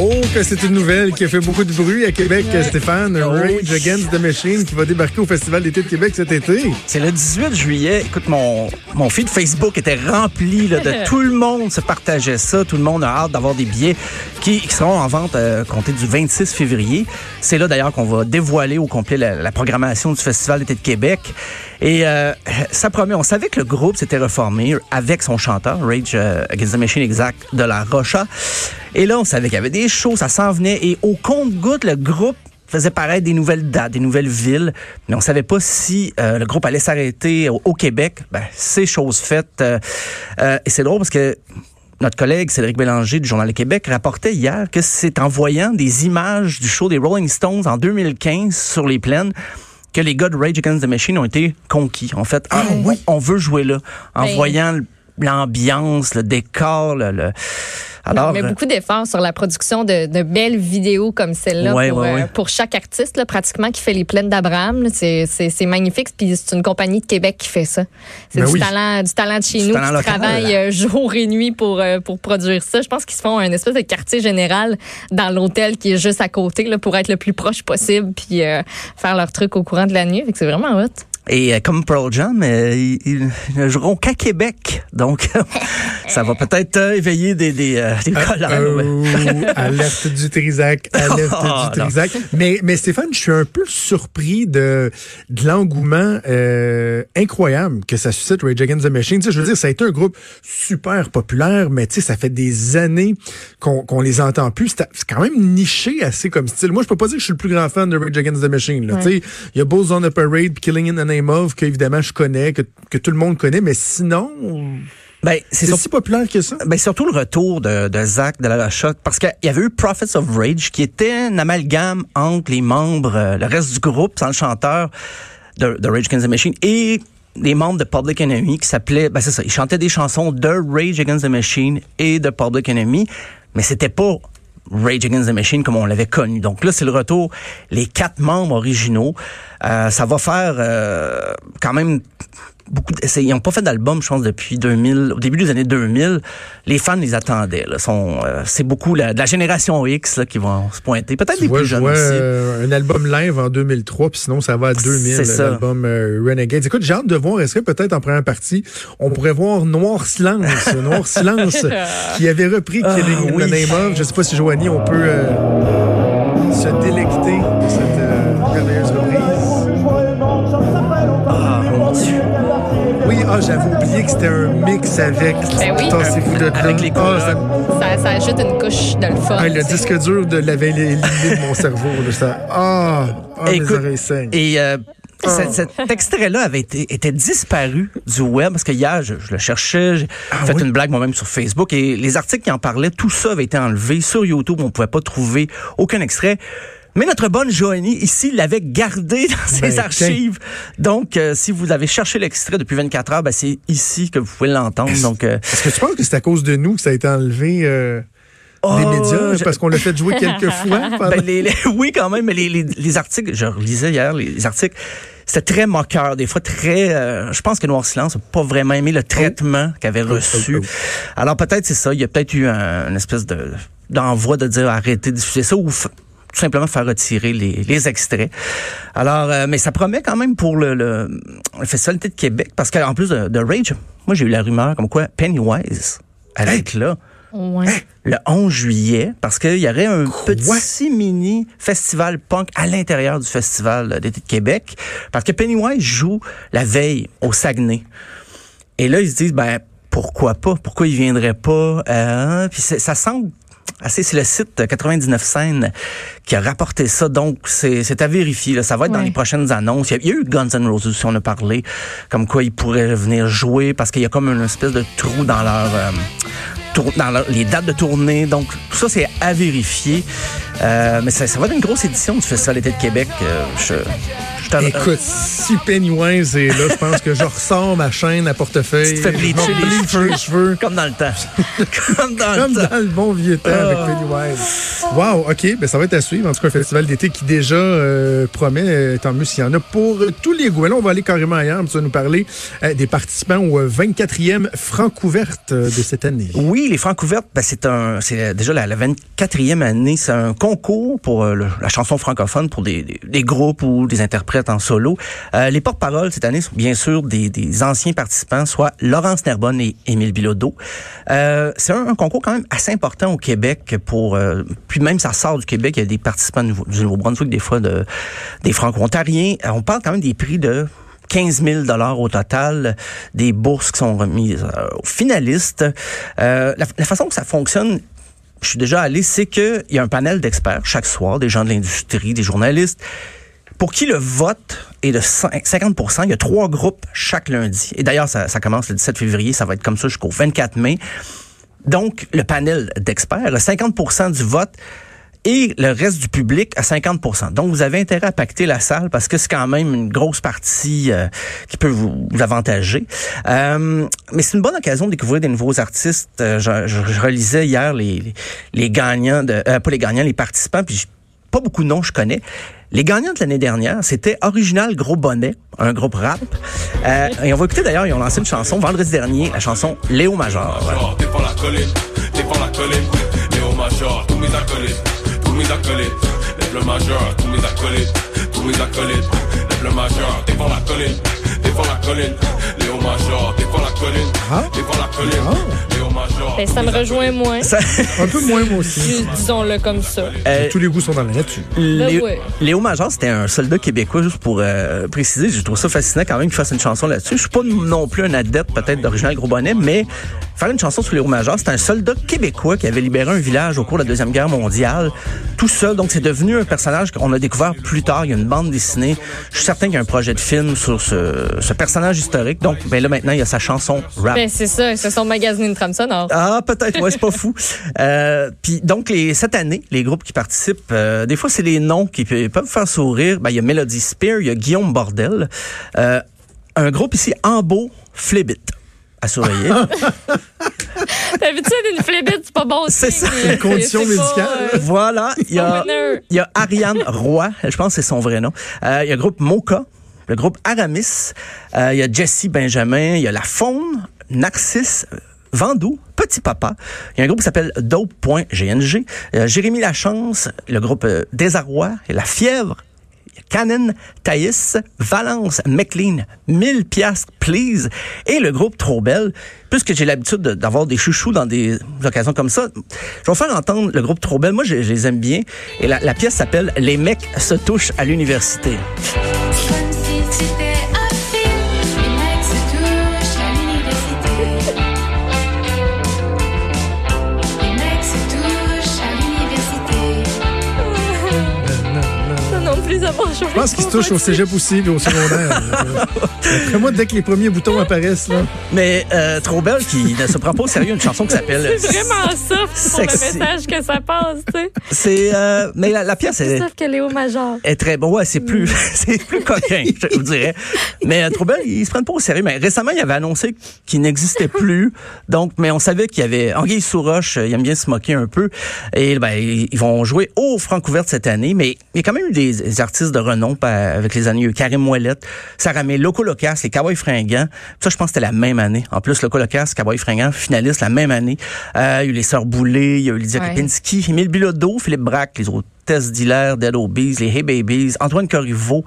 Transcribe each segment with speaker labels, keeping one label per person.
Speaker 1: Oh, que c'est une nouvelle qui a fait beaucoup de bruit à Québec, Stéphane. Rage Against the Machine qui va débarquer au Festival d'été de Québec cet été.
Speaker 2: C'est le 18 juillet. Écoute, mon, mon feed Facebook était rempli là, de tout le monde se partageait ça. Tout le monde a hâte d'avoir des billets qui, qui seront en vente euh, compté du 26 février. C'est là d'ailleurs qu'on va dévoiler au complet la, la programmation du Festival d'été de Québec. Et euh, ça promet, on savait que le groupe s'était reformé avec son chanteur, Rage euh, Against the Machine exact, de la Rocha. Et là, on savait qu'il y avait des shows, ça s'en venait. Et au compte-goutte, le groupe faisait paraître des nouvelles dates, des nouvelles villes, mais on savait pas si euh, le groupe allait s'arrêter au, au Québec. Ben, c'est chose faite. Euh, euh, et c'est drôle parce que notre collègue Cédric Bélanger du Journal de Québec rapportait hier que c'est en voyant des images du show des Rolling Stones en 2015 sur les plaines que les gars de Rage Against the Machine ont été conquis. En fait, ah, oui, on veut jouer là. En
Speaker 3: Ben-
Speaker 2: voyant l'ambiance, le décor, le... le- Alors,
Speaker 3: on met beaucoup d'efforts sur la production de, de belles vidéos comme celle-là
Speaker 2: Ouais,
Speaker 3: pour,
Speaker 2: ouais,
Speaker 3: euh, pour chaque artiste, là, pratiquement, qui fait les plaines d'Abraham. C'est magnifique. Puis c'est une compagnie de Québec qui fait ça. C'est
Speaker 1: Ben
Speaker 3: du,
Speaker 1: oui.
Speaker 3: talent, du talent de chez
Speaker 2: Du
Speaker 3: nous qui
Speaker 2: local.
Speaker 3: travaille euh, jour et nuit pour, euh, pour produire ça. Je pense qu'ils se font un espèce de quartier général dans l'hôtel qui est juste à côté là, pour être le plus proche possible puis euh, faire leur truc au courant de la nuit. C'est vraiment hot.
Speaker 2: Et euh, comme Pearl Jam, euh, ils, ils ne joueront qu'à Québec. Donc, ça va peut-être euh, éveiller des, des, euh, des collants. ouais.
Speaker 1: Euh, alerte du Trisac, alerte
Speaker 2: Oh,
Speaker 1: du. Trisac. Mais, mais Stéphane, je suis un peu surpris de, de l'engouement euh, incroyable que ça suscite Rage Against the Machine. Tu sais, je veux dire, ça a été un groupe super populaire, mais tu sais, ça fait des années qu'on qu'on les entend plus. C'est quand même niché assez comme style. Moi, je peux pas dire que je suis le plus grand fan de Rage Against the Machine. là. Tu sais, il y a Bulls on the Parade, puis Killing in the Name of, que évidemment je connais, que, que tout le monde connaît, mais sinon,
Speaker 2: Ben, c'est sur-
Speaker 1: si populaire que ça.
Speaker 2: ben, surtout le retour de, de Zach de la Shot, parce qu'il y avait eu Prophets of Rage, qui était un amalgame entre les membres, euh, le reste du groupe, sans le chanteur de, de Rage Against the Machine, et les membres de Public Enemy, qui s'appelaient, ben c'est ça, ils chantaient des chansons de Rage Against the Machine et de Public Enemy, mais c'était pas Rage Against the Machine comme on l'avait connu. Donc là, c'est le retour, les quatre membres originaux. Euh, ça va faire euh, quand même beaucoup. Ils n'ont pas fait d'album, je pense, depuis 2000, au début des années 2000. Les fans les attendaient. Là, sont, euh, c'est beaucoup la, de la génération X là, qui vont se pointer. Peut-être
Speaker 1: vois,
Speaker 2: plus
Speaker 1: je
Speaker 2: jeunes
Speaker 1: vois
Speaker 2: aussi.
Speaker 1: euh, un album live en 2003, puis sinon ça va à 2000,
Speaker 2: C'est ça.
Speaker 1: l'album euh, Renegade. Écoute, j'ai hâte de voir, est-ce que peut-être en première partie, on pourrait voir Noir Silence, Noir Silence, qui avait repris
Speaker 2: Ah,
Speaker 1: Killing in
Speaker 2: oui.
Speaker 1: the Name of. Je sais pas si Joanie, on peut euh, se délecter que c'était un mix avec
Speaker 3: Ben oui.
Speaker 1: Tassez-vous de.
Speaker 2: Avec les
Speaker 1: Ah, ça-
Speaker 2: colonnes.
Speaker 3: Ça, ça ajoute une couche de le fun.
Speaker 1: ah, le
Speaker 3: sais.
Speaker 1: disque dur de l'avait éliminé de mon cerveau. Là, ça, ah, ah mes
Speaker 2: Écoute,
Speaker 1: oreilles saignent.
Speaker 2: Et euh,
Speaker 1: Ah.
Speaker 2: cet, cet extrait-là avait été était disparu du web parce que hier je, je le cherchais, j'ai fait
Speaker 1: oui?
Speaker 2: une blague moi-même sur Facebook et les articles qui en parlaient, tout ça avait été enlevé sur YouTube, on pouvait pas trouver aucun extrait. Mais notre bonne Joanie ici l'avait gardé dans ses
Speaker 1: Ben,
Speaker 2: archives. Donc euh, si vous avez cherché l'extrait depuis 24 heures, ben, c'est ici que vous pouvez l'entendre. Donc euh,
Speaker 1: Est-ce que tu penses que c'est à cause de nous que ça a été enlevé euh, des
Speaker 2: oh,
Speaker 1: médias?
Speaker 2: je-
Speaker 1: Parce qu'on l'a fait jouer quelques fois? pendant-
Speaker 2: Ben, les- les- oui, quand même, mais les, les, les articles, je relisais hier les articles, c'était très moqueur, des fois très... euh, je pense que Noir Silence n'a pas vraiment aimé le traitement qu'avait reçu.
Speaker 1: oh, oh.
Speaker 2: Alors peut-être c'est ça, il y a peut-être eu un, une espèce de d'envoi de dire arrêtez de diffuser ça ou tout simplement faire retirer les, les extraits. Alors, euh, mais ça promet quand même pour le, le, le Festival d'été de Québec, parce qu'en plus de, de Rage, moi j'ai eu la rumeur comme quoi Pennywise allait être là
Speaker 3: Ouais.
Speaker 2: le 11 juillet parce qu'il y aurait un petit mini festival punk à l'intérieur du festival d'été de Québec parce que Pennywise joue la veille au Saguenay. Et là, ils se disent, ben, pourquoi pas? Pourquoi il viendrait pas? Euh, puis ça semble c'est le site 99 scènes qui a rapporté ça, donc c'est c'est à vérifier. là. Ça va être dans les prochaines annonces. Il y, a, il y a eu Guns N' Roses, si on a parlé, comme quoi ils pourraient venir jouer parce qu'il y a comme une espèce de trou dans leur... euh, tour- dans leur- les dates de tournée. Donc, tout ça, c'est à vérifier. Euh, mais ça, ça va être une grosse édition du Festival d'été de Québec. Euh, je, je
Speaker 1: Écoute, si Pennywise est là, je pense que je ressors ma chaîne à portefeuille.
Speaker 2: Tu te fais bleacher les cheveux. Comme dans le temps. comme dans
Speaker 1: Comme
Speaker 2: le temps.
Speaker 1: dans le bon vieux temps avec Pennywise. Wow, OK. Ben, ça va être à suivre. En tout cas, un festival d'été qui déjà euh, promet, euh, tant mieux s'il y en a, pour tous les goûts. Et Là, on va aller carrément ailleurs. Tu vas nous parler des participants au euh, 24e Francouverte de cette année.
Speaker 2: Oui, les Francouvertes, ben c'est un, c'est euh, déjà la, la 24e année. C'est un concours pour euh, la chanson francophone pour des, des, des groupes ou des interprètes en solo. Euh, les porte-paroles cette année sont bien sûr des, des anciens participants, soit Laurence Nerbonne et Émile Bilodeau. Euh, c'est un, concours quand même assez important au Québec pour, euh, puis même ça sort du Québec. Il y a des participants du, Nouveau- du Nouveau-Brunswick, des fois de, des Franco-Ontariens. On parle quand même des prix de 15 000 dollars au total, des bourses qui sont remises euh, aux finalistes. Euh, la, façon que ça fonctionne, je suis déjà allé, c'est qu'il y a un panel d'experts chaque soir, des gens de l'industrie, des journalistes, pour qui le vote est de 5 50% Il y a trois groupes chaque lundi. Et d'ailleurs, ça, commence le 17 février, ça va être comme ça jusqu'au 24 mai. Donc, le panel d'experts, a 50% du vote et le reste du public à 50% Donc, vous avez intérêt à pacter la salle parce que c'est quand même une grosse partie euh, qui peut vous, vous avantager. Euh, mais c'est une bonne occasion de découvrir des nouveaux artistes. Euh, je, je- je relisais hier les, les, les gagnants, de, euh, pas les gagnants, les participants, puis pas beaucoup de noms je connais. Les gagnants de l'année dernière, c'était Original Gros Bonnet, un groupe rap. Euh, et on va écouter d'ailleurs, ils ont lancé une chanson vendredi dernier, la chanson Léo Major.
Speaker 4: Major, défends la colline, la colline. Léo Major, tous mes acolytes, mes acolytes. Lève le major, tous mes acolytes, tous mes acolytes. Lève le major, défends la colline, défends la colline. Léo Major, défends la colline,
Speaker 1: Ah.
Speaker 4: défends la colline. Léo Major.
Speaker 3: Ben, ça me rejoint moins.
Speaker 2: Ça-
Speaker 1: Un peu moins, moi aussi.
Speaker 3: Dis- Disons-le comme ça.
Speaker 2: euh,
Speaker 1: Tous les goûts sont dans la nature.
Speaker 2: Léo,
Speaker 3: ouais.
Speaker 2: Léo Major, c'était un soldat québécois, juste pour euh, préciser. Je trouve ça fascinant quand même qu'il fasse une chanson là-dessus. Je suis pas non plus un adepte peut-être d'original Gros Bonnet, mais faire une chanson sur Léo Major, c'est un soldat québécois qui avait libéré un village au cours de la Deuxième Guerre mondiale, tout seul. Donc c'est devenu un personnage qu'on a découvert plus tard. Il y a une bande dessinée. Je suis certain qu'il y a un projet de film sur ce, ce personnage historique. Donc ben là maintenant, il y a sa chanson rap.
Speaker 3: Ben, c'est ça. Ils se sont magasinés une trame sonore.
Speaker 2: Ah, peut-être, ouais, c'est pas fou. Euh, Puis donc, les, cette année, les groupes qui participent, euh, des fois, c'est les noms qui pe- peuvent faire sourire. Ben, il y a Melody Spear, il y a Guillaume Bordel. Euh, un groupe ici, Ambo Flibit, à surveiller.
Speaker 3: Ça, une flébite, c'est pas bon
Speaker 2: C'est ça,
Speaker 3: C'est-
Speaker 1: condition
Speaker 3: c'est pas,
Speaker 1: médicale.
Speaker 3: euh,
Speaker 2: voilà, il y a,
Speaker 3: winner.
Speaker 2: il y a Ariane Roy, je pense que c'est son vrai nom. Euh, il y a le groupe Mocha, le groupe Aramis, euh, il y a Jesse Benjamin, il y a La Faune, Narcisse, Vandou, Petit Papa. Il y a un groupe qui s'appelle Dope.gng. Euh, Jérémy Lachance, le groupe Désarroi, et La Fièvre. Canon, Thaïs, Valence, McLean, 1000 piastres, please. Et le groupe Trop Belle. Puisque j'ai l'habitude de- d'avoir des chouchous dans des occasions comme ça, je vais faire entendre le groupe Trop Belle. Moi, je, je les aime bien. Et la, la pièce s'appelle Les mecs se touchent à l'université.
Speaker 1: Je pense qu'ils se touchent au cégep aussi et au secondaire. Après moi, dès que les premiers boutons apparaissent, là.
Speaker 2: Mais euh, Trop Belle qui ne se prend pas au sérieux une chanson qui s'appelle...
Speaker 3: C'est vraiment soft pour le
Speaker 2: Sexy.
Speaker 3: message que ça passe, tu sais.
Speaker 2: C'est... euh, mais la, la pièce est...
Speaker 3: Sauf que Léo Major.
Speaker 2: est très bon. Ouais, c'est plus, c'est plus coquin, je vous dirais. Mais euh, Trouble, ils se prennent pas au sérieux. Mais récemment, il avait annoncé qu'il n'existait plus. Donc, mais on savait qu'il y avait Anguille Souroche, euh, il aime bien se moquer un peu. Et ben, ils vont jouer au Francouverte cette année. Mais il y a quand même eu des, des artistes de renom avec les années. Il y a eu Karim Ouellette, Sarah May, Loco Locas, les Cowboys Fringants. Ça, je pense que c'était la même année. En plus, Loco Locas, Cowboys Fringants, finalistes la même année. Euh, il y a eu les Sœurs Boulay, il y a eu Lydia
Speaker 3: Ouais.
Speaker 2: Kepinski, Émile Bilodeau, Philippe Braque, les autres Tess Diller, Dead Obies, les Hey Babies, Antoine Corriveau,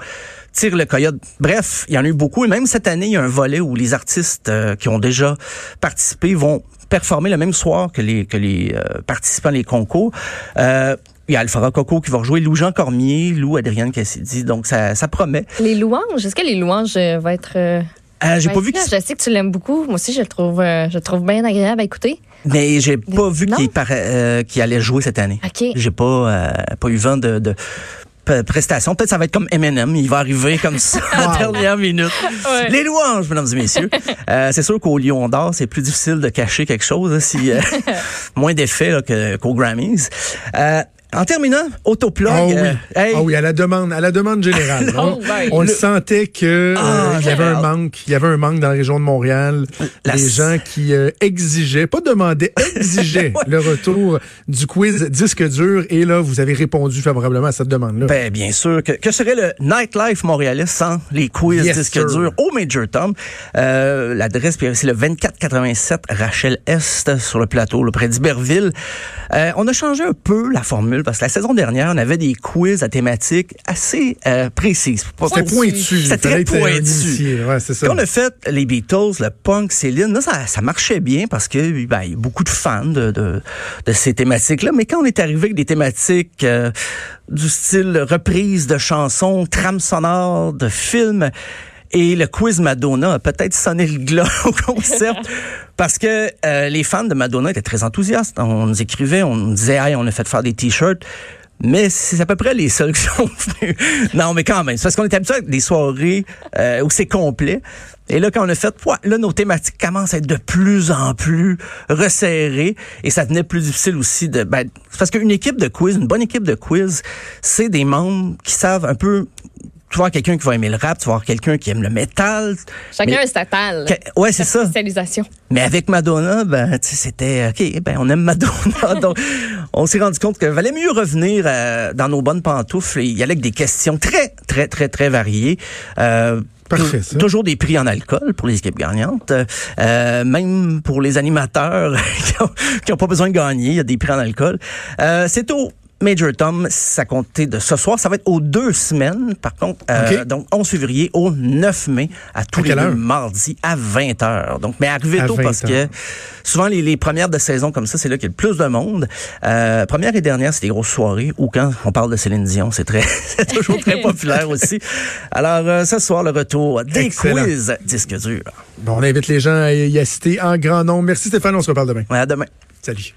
Speaker 2: Tire le Coyote. Bref, il y en a eu beaucoup. Et même cette année, il y a un volet où les artistes euh, qui ont déjà participé vont performer le même soir que les, que les euh, participants des concours. Euh, il y a Alphara Coco qui va rejouer Lou-Jean Cormier, Lou Adrienne Cassidy. Donc, ça, ça promet.
Speaker 3: Les louanges, est-ce que les louanges euh, vont être euh,
Speaker 2: Euh, j'ai pas vu
Speaker 3: là, Je sais que tu l'aimes beaucoup. Moi aussi, je le trouve, euh, je le trouve bien agréable à écouter.
Speaker 2: mais j'ai pas vu qu'il allait jouer cette année.
Speaker 3: OK.
Speaker 2: J'ai pas pas eu vent de, de prestation. Peut-être ça va être comme Eminem, il va arriver comme ça en dernière minute.
Speaker 3: Ouais.
Speaker 2: Les louanges, mesdames et messieurs. Euh, c'est sûr qu'au Lion d'Or, c'est plus difficile de cacher quelque chose, hein, si euh, moins que- qu'aux Grammys. Euh, en terminant, autoplug.
Speaker 1: Ah oui.
Speaker 2: euh, hey,
Speaker 1: Ah oui, à la demande, à la demande générale. On,
Speaker 3: ben.
Speaker 1: on le sentait que euh,
Speaker 2: Ah,
Speaker 1: il y avait un manque, il y avait un manque dans la région de Montréal,
Speaker 2: La-
Speaker 1: des gens qui euh, exigeaient, pas demandaient, exigeaient le retour du quiz disque dur et là vous avez répondu favorablement à cette demande-là.
Speaker 2: Ben, bien sûr. Que, que serait le nightlife montréalais sans les quiz
Speaker 1: Yes, sir.
Speaker 2: durs au Major Tom? L'adresse, puis c'est le 2487 Rachel Est sur le plateau, là, près d'Iberville. On a changé un peu la formule parce que la saison dernière, on avait des quiz à thématiques assez euh, précises.
Speaker 1: C'était pointu.
Speaker 2: C'était très pointu.
Speaker 1: Ouais, c'est ça.
Speaker 2: Quand on a fait les Beatles, le punk, Céline, là, ça, ça marchait bien parce que ben, il y a beaucoup de fans de, de, de ces thématiques-là. Mais quand on est arrivé avec des thématiques euh, du style reprise de chansons, trame sonore, de films, et le quiz Madonna a peut-être sonné le glas au concept parce que euh, les fans de Madonna étaient très enthousiastes. On nous écrivait, on nous disait, hey, on a fait faire des t-shirts. Mais c'est à peu près les seuls qui sont venus. Non, mais quand même. C'est parce qu'on est habitué à des soirées euh, où c'est complet. Et là, quand on a fait, ouais, là, nos thématiques commencent à être de plus en plus resserrées. Et ça devenait plus difficile aussi de... Ben, parce qu'une équipe de quiz, une bonne équipe de quiz, c'est des membres qui savent un peu... Tu vas avoir quelqu'un qui va aimer le rap, tu vas avoir quelqu'un qui aime le métal.
Speaker 3: Chacun
Speaker 2: Mais-
Speaker 3: a sa talle.
Speaker 2: Ouais, c'est ça.
Speaker 3: Spécialisation.
Speaker 2: Mais avec Madonna, ben, tu sais, c'était OK, ben, on aime Madonna. Donc, on s'est rendu compte qu'il valait mieux revenir euh, dans nos bonnes pantoufles et y aller avec des questions très, très, très, très variées. Euh,
Speaker 1: Parfait, ça.
Speaker 2: Toujours des prix en alcool pour les équipes gagnantes. Euh, même pour les animateurs qui n'ont pas besoin de gagner, il y a des prix en alcool. Euh, C'est au Major Tom, ça comptait de ce soir. Ça va être aux deux semaines, par contre. Euh,
Speaker 1: OK.
Speaker 2: Donc, 11 février au 9 mai, à tous
Speaker 1: À
Speaker 2: les deux mardis à 20 h. Donc, mais arrivez
Speaker 1: À
Speaker 2: tôt
Speaker 1: 20
Speaker 2: parce que souvent les, les premières de saison comme ça, c'est là qu'il y a le plus de monde. Euh, première et dernière, c'est des grosses soirées ou quand on parle de Céline Dion, c'est très, c'est toujours très populaire aussi. Alors, euh, ce soir, le retour des
Speaker 1: Excellent.
Speaker 2: quiz disque dur.
Speaker 1: Bon, on invite les gens à y assister en grand nombre. Merci Stéphane, on se reparle demain.
Speaker 2: Ouais, à demain.
Speaker 1: Salut.